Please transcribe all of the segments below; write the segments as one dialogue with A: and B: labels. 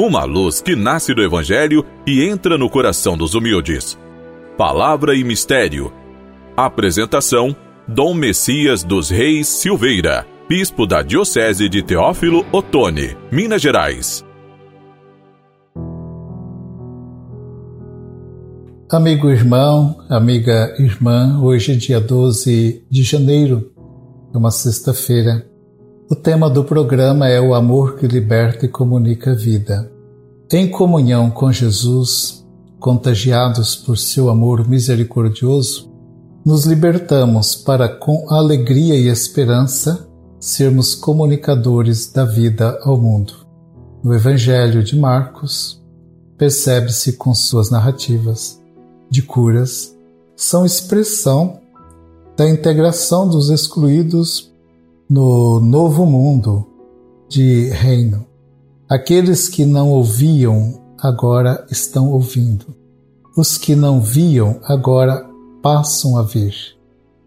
A: uma luz que nasce do Evangelho e entra no coração dos humildes. Palavra e Mistério. Apresentação: Dom Messias dos Reis Silveira, Bispo da Diocese de Teófilo Otoni, Minas Gerais.
B: Amigo irmão, amiga irmã, hoje é dia 12 de janeiro, é uma sexta-feira. O tema do programa é o amor que liberta e comunica a vida. Em comunhão com Jesus, contagiados por seu amor misericordioso, nos libertamos para, com alegria e esperança, sermos comunicadores da vida ao mundo. No Evangelho de Marcos, percebe-se com suas narrativas de curas, são expressão da integração dos excluídos no novo mundo de reino. Aqueles que não ouviam agora estão ouvindo. Os que não viam agora passam a ver.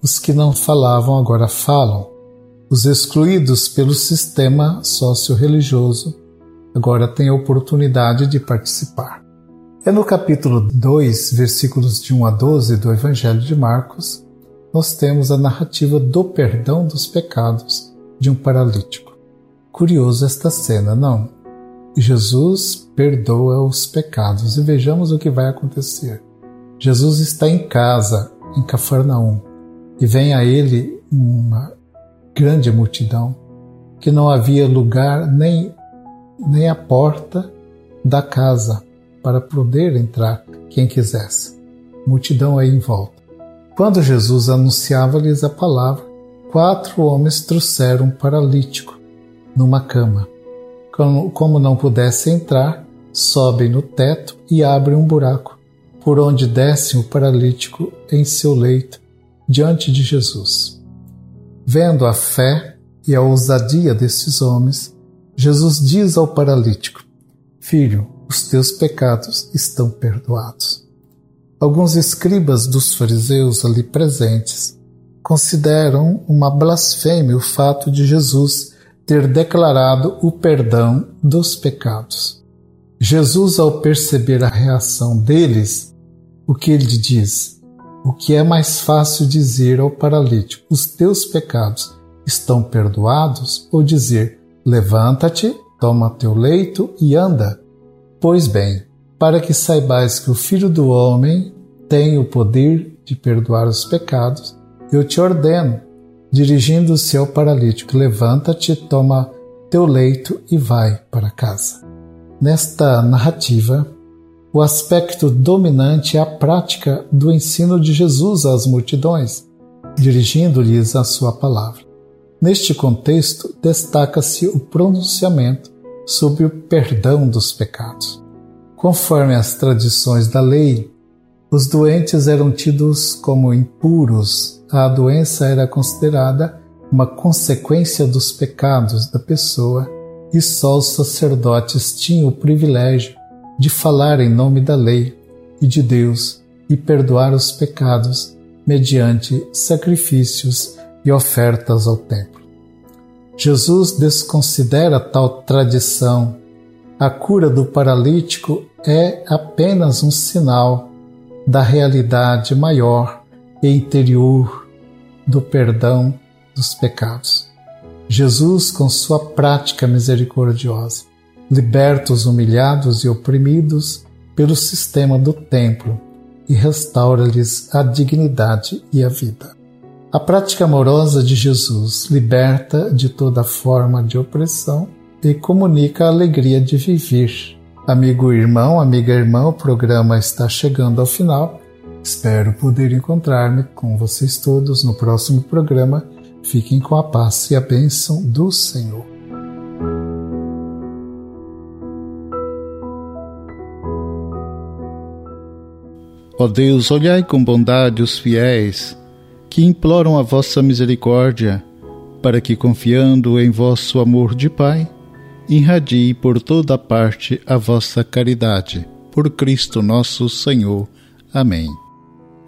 B: Os que não falavam agora falam. Os excluídos pelo sistema socio-religioso agora têm a oportunidade de participar. É no capítulo 2, versículos de 1 a 12 do Evangelho de Marcos, nós temos a narrativa do perdão dos pecados de um paralítico. Curioso esta cena, não? Jesus perdoa os pecados e vejamos o que vai acontecer. Jesus está em casa, em Cafarnaum, e vem a ele uma grande multidão que não havia lugar nem, nem a porta da casa para poder entrar quem quisesse. Multidão aí em volta. Quando Jesus anunciava-lhes a palavra, quatro homens trouxeram um paralítico numa cama. Como não pudesse entrar, sobem no teto e abrem um buraco, por onde descem o paralítico em seu leito, diante de Jesus. Vendo a fé e a ousadia desses homens, Jesus diz ao paralítico: Filho, os teus pecados estão perdoados. Alguns escribas dos fariseus ali presentes consideram uma blasfêmia o fato de Jesus ter declarado o perdão dos pecados. Jesus, ao perceber a reação deles, o que ele diz? O que é mais fácil dizer ao paralítico: os teus pecados estão perdoados? Ou dizer: levanta-te, toma teu leito e anda? Pois bem, para que saibais que o Filho do Homem tem o poder de perdoar os pecados, eu te ordeno, dirigindo-se ao paralítico, levanta-te, toma teu leito e vai para casa. Nesta narrativa, o aspecto dominante é a prática do ensino de Jesus às multidões, dirigindo-lhes a sua palavra. Neste contexto, destaca-se o pronunciamento sobre o perdão dos pecados. Conforme as tradições da lei, os doentes eram tidos como impuros, a doença era considerada uma consequência dos pecados da pessoa e só os sacerdotes tinham o privilégio de falar em nome da lei e de Deus e perdoar os pecados mediante sacrifícios e ofertas ao templo. Jesus desconsidera tal tradição a cura do paralítico é apenas um sinal da realidade maior e interior do perdão dos pecados. Jesus, com sua prática misericordiosa, liberta os humilhados e oprimidos pelo sistema do templo e restaura-lhes a dignidade e a vida. A prática amorosa de Jesus liberta de toda forma de opressão e comunica a alegria de viver. Amigo irmão, amiga irmã, o programa está chegando ao final. Espero poder encontrar-me com vocês todos no próximo programa. Fiquem com a paz e a bênção do Senhor.
C: Ó Deus, olhai com bondade os fiéis que imploram a vossa misericórdia, para que, confiando em vosso amor de Pai, irradie por toda parte a vossa caridade. Por Cristo nosso Senhor. Amém.